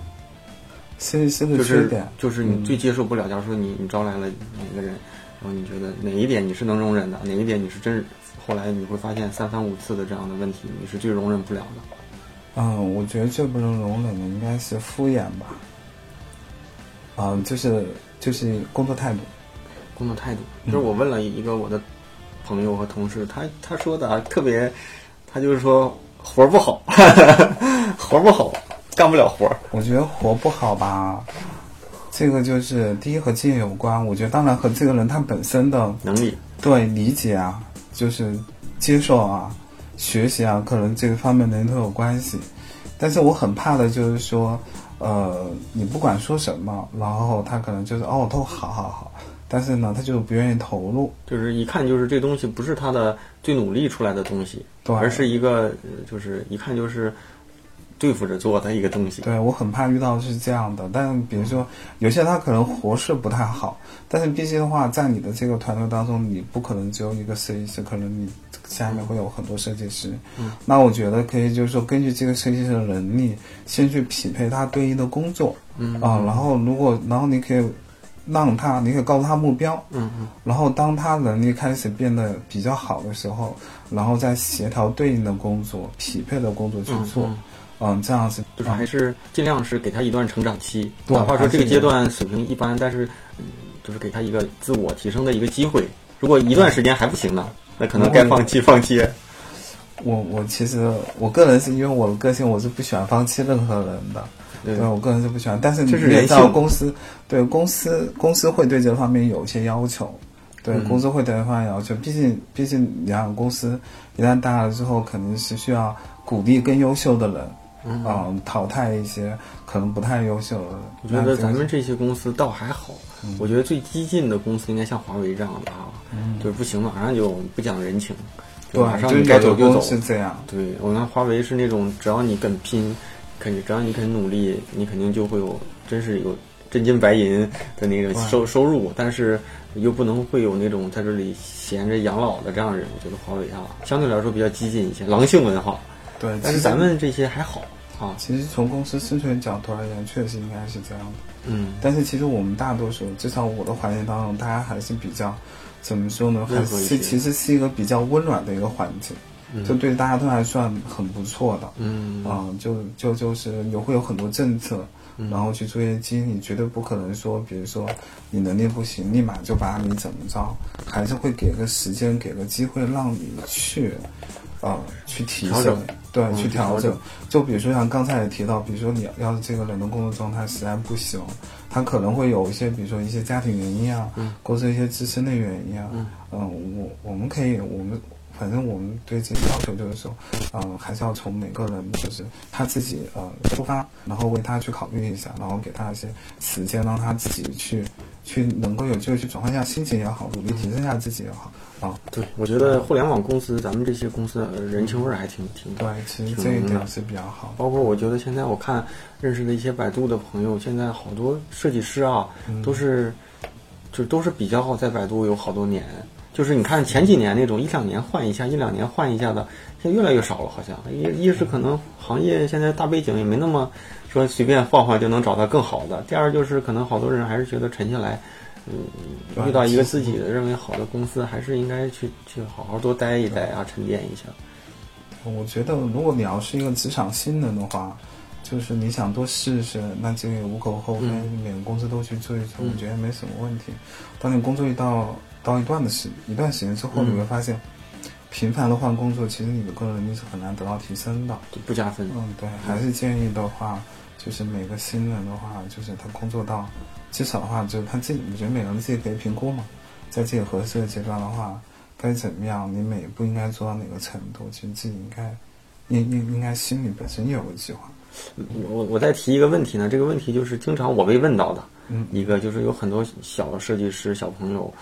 设计师的就是缺点，就是你最接受不了，假如说你你招来了哪个人，然后你觉得哪一点你是能容忍的，哪一点你是真，后来你会发现三番五次的这样的问题，你是最容忍不了的。嗯，我觉得最不能容忍的应该是敷衍吧。嗯，就是就是工作态度。工作态度，就是我问了一个我的朋友和同事，他他说的啊特别，他就是说活儿不好，活儿不好，干不了活儿。我觉得活不好吧，这个就是第一和经验有关。我觉得当然和这个人他本身的能力，对理解啊，就是接受啊、学习啊，可能这个方面能力都有关系。但是我很怕的就是说，呃，你不管说什么，然后他可能就是哦都好好好，但是呢，他就不愿意投入。就是一看就是这东西不是他的最努力出来的东西，对而是一个呃就是一看就是对付着做的一个东西。对我很怕遇到是这样的，但比如说有些他可能活是不太好，但是毕竟的话，在你的这个团队当中，你不可能只有一个设计师，可能你下面会有很多设计师。嗯，那我觉得可以就是说，根据这个设计师的能力，先去匹配他对应的工作。嗯啊，然后如果然后你可以让他，你可以告诉他目标。嗯嗯然后当他能力开始变得比较好的时候，然后再协调对应的工作、匹配的工作去做。嗯，这样子就是还是尽量是给他一段成长期，对哪怕说这个阶段水平一般，但是嗯，就是给他一个自我提升的一个机会。如果一段时间还不行呢，那可能该放弃放弃。我我其实我个人是因为我的个性，我是不喜欢放弃任何人的。对对我个人是不喜欢，但是你这是人也知道公司对公司公司会对这方面有一些要求，对、嗯公司会对这方面要求。毕竟毕竟你看公司一旦大了之后，肯定是需要鼓励更优秀的人，嗯嗯，淘汰一些可能不太优秀的。我觉得咱们这些公司倒还好，我觉得最激进的公司应该像华为这样的啊，就是不行马上就不讲人情，就马上该走就走有的公。司这样。对我看华为是那种，只要你肯拼，肯只要你肯努力，你肯定就会有真是有真金白银的那个收收入，但是又不能会有那种在这里闲着养老的这样的人。我觉得华为啊，相对来说比较激进一些，狼性文化。对，但是咱们这些还好啊，其实从公司生存角度而言，确实应该是这样的。嗯，但是其实我们大多数，至少我的环境当中，大家还是比较怎么说呢？还是其实是一个比较温暖的一个环境，就对大家都还算很不错的。嗯啊、就就就是有会有很多政策，嗯然后去做一些激励，绝对不可能说，比如说你能力不行，立马就把你怎么着，还是会给个时间，给个机会让你去，呃，去提升对，嗯去调调整整。就比如说像刚才也提到，比如说你要是这个人的工作状态实在不行，他可能会有一些，比如说一些家庭原因啊，或者一些自身的原因啊，嗯我我们可以，我们反正我们对这个要求就是说，嗯、还是要从每个人就是他自己呃出发，然后为他去考虑一下，然后给他一些时间，让他自己去去能够有机会去转换一下心情也好，努力提升一下自己也好啊。对，我觉得互联网公司，咱们这些公司人情味儿还挺挺对，其实这一点是比较好。包括我觉得现在我看认识的一些百度的朋友，现在好多设计师啊，都是就都是比较好在百度有好多年。就是你看前几年那种一两年换一下，一两年换一下的，现在越来越少了，好像一一是可能行业现在大背景也没那么说随便换换就能找到更好的。第二就是可能好多人还是觉得沉下来，嗯，遇到一个自己的认为好的公司，还是应该去去好好多待一待啊，沉淀一下。我觉得如果你要是一个职场新人的话，就是你想多试试，那这个无可厚非，每个公司都去做一做，我觉得没什么问题。当你工作一到到一段的时一段时间之后，你会发现，频繁的换工作，其实你的个人能力是很难得到提升的，不加分。嗯，对，还是建议的话，就是每个新人的话，就是他工作到，至少的话，就是他自己，我觉得每个人自己可以评估嘛，在自己合适的阶段的话，该怎么样，你每一步应该做到哪个程度，其实自己应该，应应应该心里本身也有个计划。我我再提一个问题呢，这个问题就是经常我被问到的，一个就是有很多小的设计师小朋友。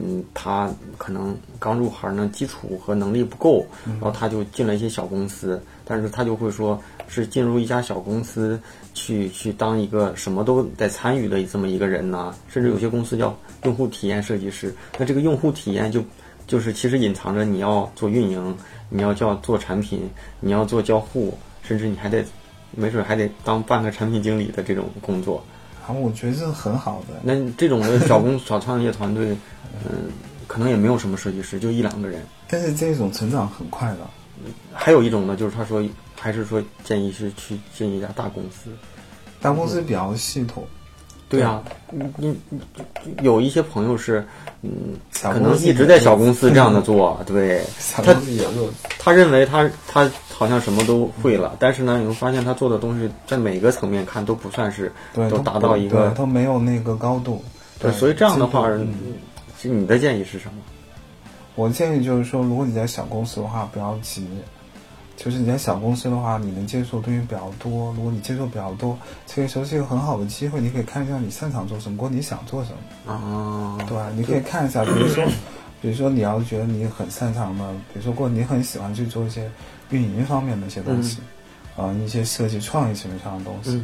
嗯，他可能刚入行呢，基础和能力不够，然后他就进了一些小公司，但是他就会说是进入一家小公司去去当一个什么都在参与的这么一个人呢，甚至有些公司叫用户体验设计师，那这个用户体验就就是其实隐藏着你要做运营，你要叫做产品，你要做交互，甚至你还得没准还得当半个产品经理的这种工作。啊，我觉得是很好的。那这种的小公 小创业团队。嗯，可能也没有什么设计师，就一两个人。但是这种成长很快的。还有一种呢，就是他说，还是说建议是去进一家大公司。大公司比较系统。对啊，你你有一些朋友是，嗯，可能一直在小公司这样的做，对。他他认为他他好像什么都会了，但是呢，你会发现他做的东西在每个层面看都不算是都达到一个，都没有那个高度。对，所以这样的话。其实你的建议是什么？我建议就是说，如果你在小公司的话，不要急。就是你在小公司的话，你能接触的东西比较多。如果你接触比较多，这个时候是一个很好的机会，你可以看一下你擅长做什么，或你想做什么。啊，对，你可以看一下，比如说，比如说你要觉得你很擅长的，比如说过你很喜欢去做一些运营方面的一些东西，啊，一些设计创意层面上的东西，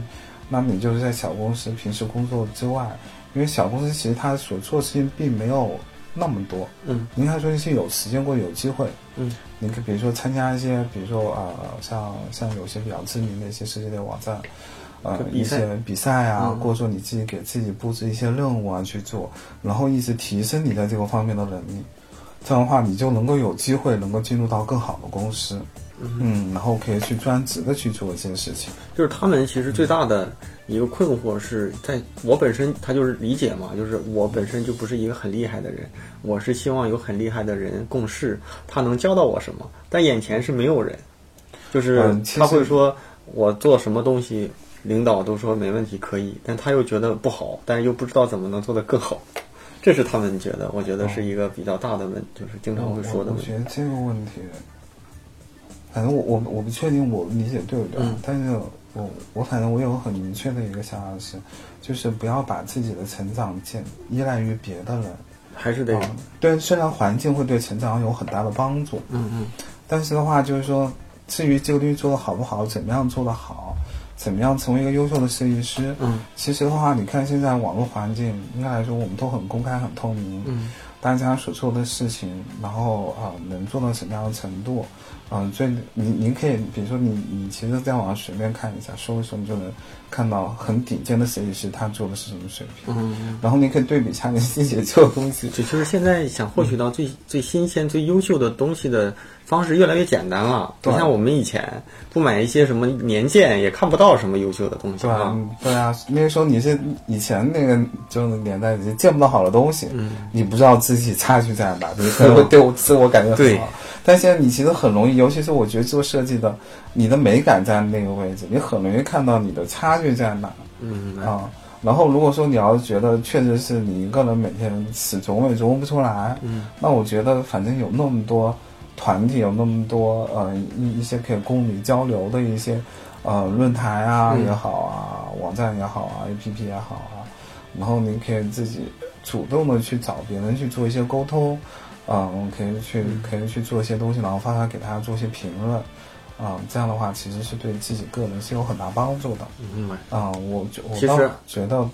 那你就是在小公司平时工作之外。因为小公司其实它所做的事情并没有那么多，嗯，您还说是有时间或有机会，嗯，你可比如说参加一些，比如说呃，像像有些比较知名的一些设计类网站，呃，一些比赛啊，或者说你自己给自己布置一些任务啊去做，然后一直提升你在这个方面的能力，这样的话你就能够有机会能够进入到更好的公司。嗯，然后可以去专职的去做一些事情。就是他们其实最大的一个困惑是在我本身，他就是理解嘛，就是我本身就不是一个很厉害的人，我是希望有很厉害的人共事，他能教到我什么？但眼前是没有人，就是他会说我做什么东西，领导都说没问题可以，但他又觉得不好，但是又不知道怎么能做得更好，这是他们觉得，我觉得是一个比较大的问，就是经常会说的问题。我觉得这个问题。反正我我我不确定我理解对不对，但是我我反正我有很明确的一个想法是，就是不要把自己的成长建依赖于别的人，还是得对，虽然环境会对成长有很大的帮助，嗯嗯，但是的话就是说，至于这个东西做的好不好，怎么样做的好，怎么样成为一个优秀的设计师，嗯，其实的话，你看现在网络环境应该来说我们都很公开很透明，嗯，大家所做的事情，然后啊能做到什么样的程度。嗯，最你您可以，比如说你你其实在网上随便看一下，搜一搜，你就能看到很顶尖的设计师他做的是什么水平。嗯，然后你可以对比一下你自己做的东西。就就是现在想获取到最最新鲜、最优秀的东西的方式越来越简单了。不像我们以前不买一些什么年鉴，也看不到什么优秀的东西。对啊，对啊，那个时候你是以前那个就是年代，你见不到好的东西，嗯，你不知道自己差距在哪，你可能会对我自我感觉很好。但现在你其实很容易，尤其是我觉得做设计的，你的美感在那个位置，你很容易看到你的差距在哪。嗯啊，然后如果说你要觉得确实是你一个人每天始终也琢磨不出来，嗯，那我觉得反正有那么多团体，有那么多呃一一些可以供你交流的一些呃论坛啊也好啊，网站也好啊，APP 也好啊，然后你可以自己主动的去找别人去做一些沟通，嗯，可以去可以去做一些东西，然后发发给大家做一些评论，啊、这样的话其实是对自己个人是有很大帮助的。明白。啊、我觉我倒觉得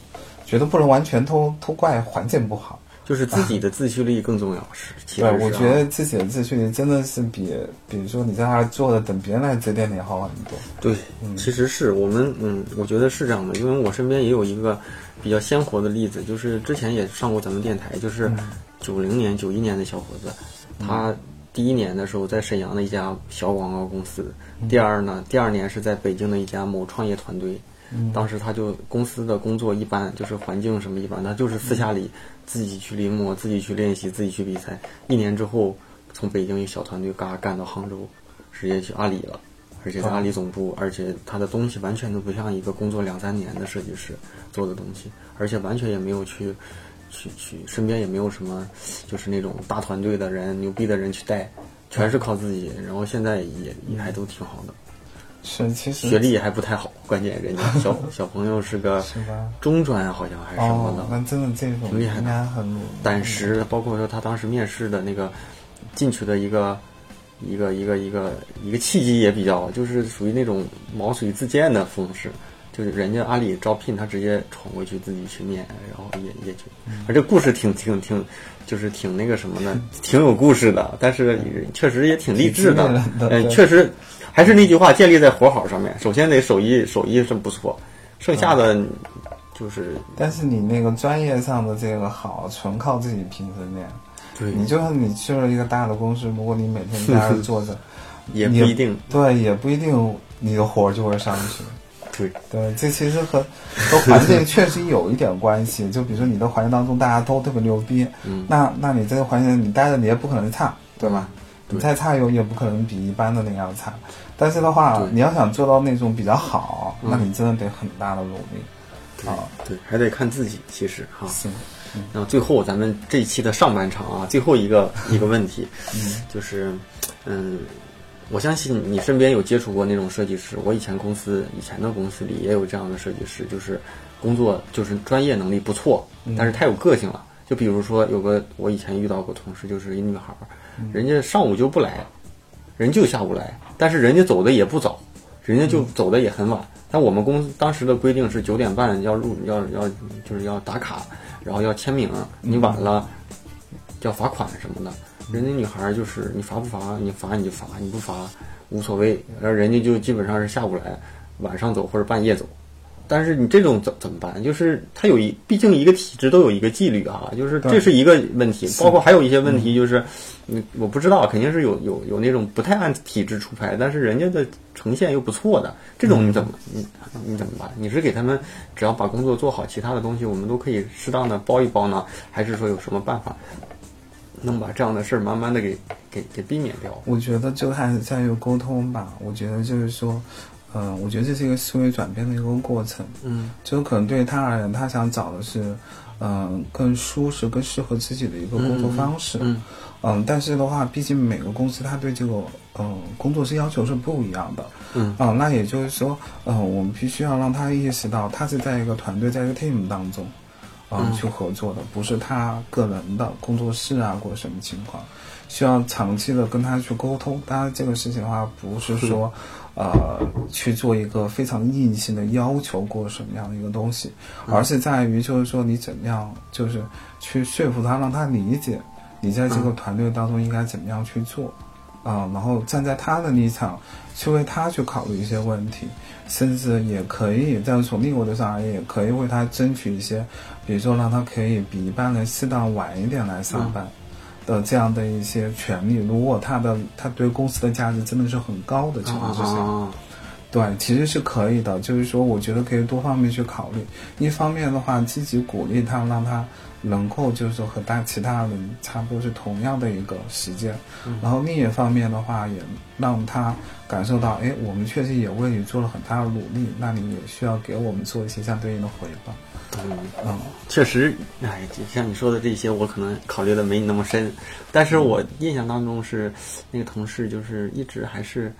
觉得不能完全都都怪环境不好。就是自己的自驱力更重要，是其实我觉得自己的自驱力真的是比比如说你在那儿坐着等别人来指点你好很多。对，其实是我们，嗯，我觉得是这样的，因为我身边也有一个比较鲜活的例子，就是之前也上过咱们电台，就是九零年、九一年的小伙子，他第一年的时候在沈阳的一家小广告公司，第二呢，第二年是在北京的一家某创业团队。当时他就公司的工作一般，就是环境什么一般，他就是私下里自己去临摹、自己去练习、自己去比赛。一年之后，从北京一小团队嘎干到杭州，直接去阿里了。而且在阿里总部，而且他的东西完全都不像一个工作两三年的设计师做的东西，而且完全也没有去去去身边也没有什么就是那种大团队的人、牛逼的人去带，全是靠自己。然后现在也也还都挺好的，是，其实学历还不太好，关键人家 小小朋友是个？中专好像还是什么的，，哦那真的这种挺厉害的很胆识，包括说他当时面试的那个进去的一个一个一个一个一个契机也比较，就是属于那种毛遂自荐的方式，就是人家阿里招聘他直接闯过去自己去面，然后也也去，而这故事挺挺挺，就是挺那个什么的，挺有故事的，但是确实也挺励志的嗯，对确实还是那句话，建立在活好上面，首先得手艺手艺是不错，剩下的就是但是你那个专业上的这个好，纯靠自己凭着练。对你就算你去了一个大的公司，如果你每天在那儿坐着，也不一定对，也不一定你的活儿就会上去。对。对，这其实和和环境确实有一点关系。就比如说你的环境当中大家都特别牛逼，嗯那那你这个环境你待着你也不可能差，对吧？对你再差有也不可能比一般的那样差。但是的话，你要想做到那种比较好，嗯那你真的得很大的努力啊。对，还得看自己，其实哈。是，然后最后咱们这一期的上半场啊，最后一个一个问题，就是，嗯，我相信你身边有接触过那种设计师。我以前公司以前的公司里也有这样的设计师，就是工作就是专业能力不错，但是太有个性了。就比如说有个我以前遇到过同事，就是一女孩儿，人家上午就不来，人就下午来，但是人家走的也不早，人家就走的也很晚。但我们公司当时的规定是九点半要入要要就是要打卡，然后要签名，你晚了要罚款什么的。人家女孩儿就是你罚不罚，你罚你就罚，你不罚无所谓。然后人家就基本上是下午来，晚上走或者半夜走。但是你这种怎怎么办？就是它有一，毕竟一个体制都有一个纪律啊，就是这是一个问题，包括还有一些问题，就是，嗯，我不知道，肯定是有有有那种不太按体制出牌，但是人家的呈现又不错的，这种你怎么你你怎么办？你是给他们只要把工作做好，其他的东西我们都可以适当的包一包呢，还是说有什么办法能把这样的事儿慢慢的给给给避免掉？我觉得就还是在于沟通吧。我觉得就是说，嗯、我觉得这是一个思维转变的一个过程。嗯就可能对于他而言，他想找的是，嗯、更舒适、更适合自己的一个工作方式。嗯嗯，但是的话，毕竟每个公司他对这个嗯工作是要求是不一样的。嗯啊、那也就是说，嗯、我们必须要让他意识到，他是在一个团队，在一个 team 当中，嗯，嗯去合作的，不是他个人的工作室啊或什么情况，需要长期的跟他去沟通。当然，这个事情的话，不是说，呃，去做一个非常硬性的要求过什么样的一个东西，而是在于就是说你怎么样，就是去说服他，让他理解你在这个团队当中应该怎么样去做。啊、然后站在他的立场去为他去考虑一些问题，甚至也可以，但是从另一个角度上而言，也可以为他争取一些，比如说让他可以比一般人适当晚一点来上班的这样的一些权利。如果他的他对公司的价值真的是很高的情况之下，啊对，其实是可以的。就是说，我觉得可以多方面去考虑。一方面的话，积极鼓励他，让他能够就是说和大其他人差不多是同样的一个时间。然后另一方面的话，也让他感受到，哎，我们确实也为你做了很大的努力，那你也需要给我们做一些相对应的回报。嗯。嗯，确实，哎，就像你说的这些，我可能考虑的没你那么深，但是我印象当中是那个同事就是一直还是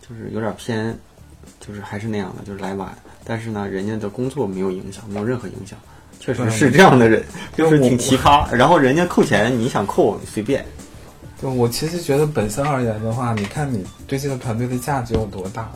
就是有点偏，就是还是那样的，就是来晚，但是呢，人家的工作没有影响，没有任何影响，确实是这样的人，就是我挺奇葩。然后人家扣钱，你想扣随便。就我其实觉得本身而言的话，你看你对这个团队的价值有多大？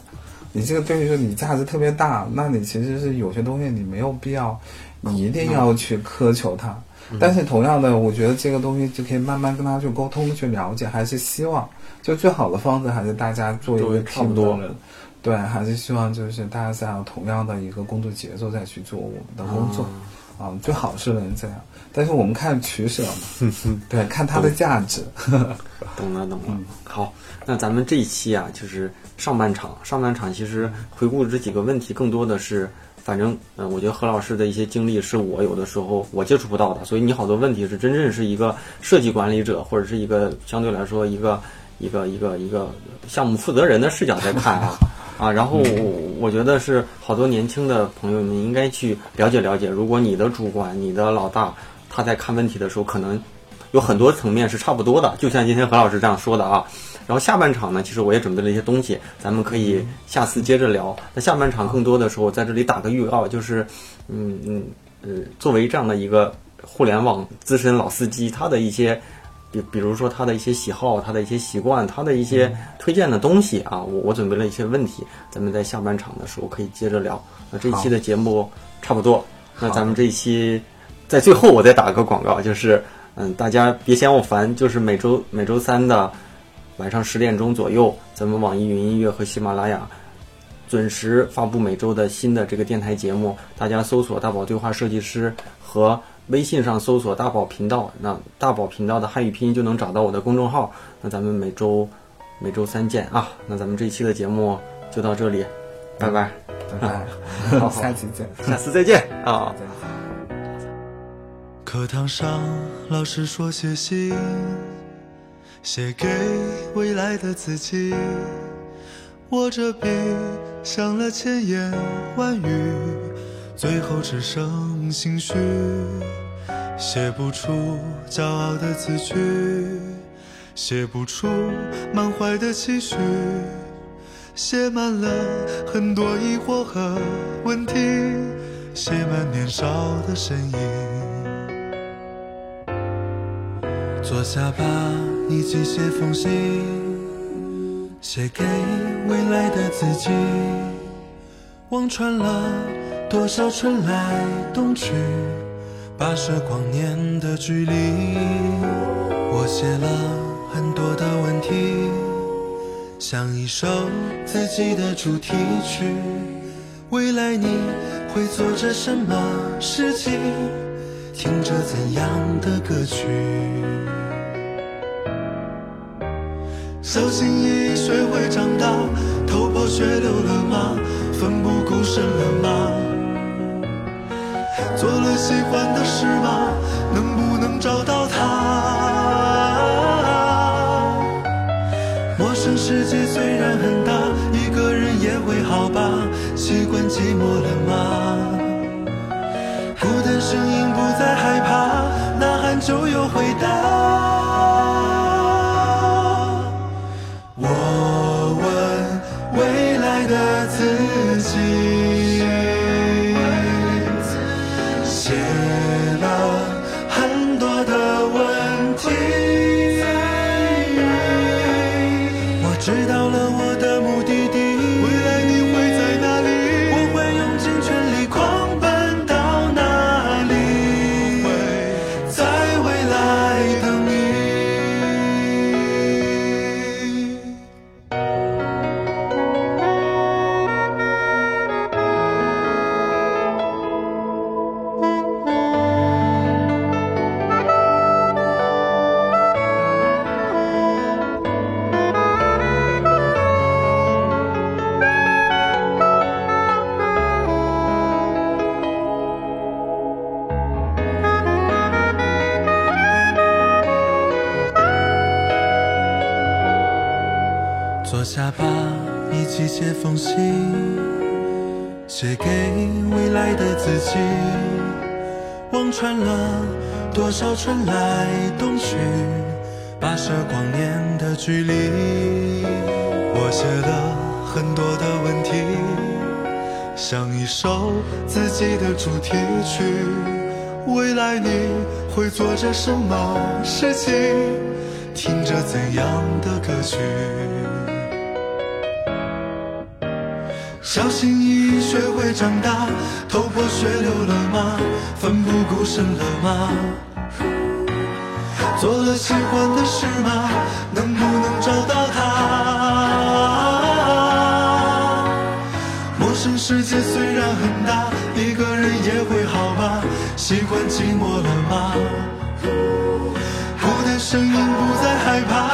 你这个对于说你价值特别大，那你其实是有些东西你没有必要，你一定要去苛求它。但是同样的，我觉得这个东西就可以慢慢跟他去沟通、去了解，还是希望就最好的方式还是大家做一个差不多的人，对，还是希望就是大家在有同样的一个工作节奏再去做我们的工作。啊，最好是能这样，但是我们看取舍嘛，对，看它的价值。懂了，懂了。好，那咱们这一期啊，就是上半场。上半场其实回顾这几个问题，更多的是，反正嗯、呃我觉得何老师的一些经历是我有的时候我接触不到的，所以你好多问题是真正是一个设计管理者或者是一个相对来说一个一个一个一个项目负责人的视角在看啊。啊，然后我我觉得是好多年轻的朋友们应该去了解了解，如果你的主管、你的老大他在看问题的时候，可能有很多层面是差不多的，就像今天何老师这样说的啊。然后下半场呢，其实我也准备了一些东西，咱们可以下次接着聊。那下半场更多的时候，在这里打个预告，就是，嗯嗯呃，作为这样的一个互联网资深老司机，他的一些，比比如说他的一些喜好，他的一些习惯，他的一些推荐的东西啊，我我准备了一些问题，咱们在下半场的时候可以接着聊。那这一期的节目差不多，那咱们这一期在最后我再打个广告，就是嗯，大家别嫌我烦，就是每周每周三的晚上十点钟左右，咱们网易云音乐和喜马拉雅准时发布每周的新的这个电台节目，大家搜索“大宝对话设计师”和微信上搜索“大宝频道”，那大宝频道的汉语拼音就能找到我的公众号。那咱们每周每周三见啊！那咱们这一期的节目就到这里，拜拜，拜拜，下期见。下次再见啊！再见课堂上，老师说写信，写给未来的自己。握着笔，想了千言万语，最后只剩心虚，写不出骄傲的字句，写不出满怀的期许，写满了很多疑惑和问题，写满年少的身影。坐下吧，一起写封信，写给未来的自己。望穿了多少春来冬去，跋涉光年的距离。我写了很多的问题，像一首自己的主题曲。未来你会做着什么事情？听着怎样的歌曲？小心翼翼学会长大，头破血流了吗？奋不顾身了吗？做了喜欢的事吧？能不能找到他？陌生世界虽然很大，一个人也会好吧？习惯寂寞了吗？孤单声音不再害怕，呐喊就有回答。首自己的主题曲。未来你会做着什么事情，听着怎样的歌曲？小心翼翼学会长大，头破血流了吗？奋不顾身了吗？做了喜欢的事吗？能不能找到他？世界虽然很大，一个人也会好吧？习惯寂寞了吗？孤单身影不再害怕，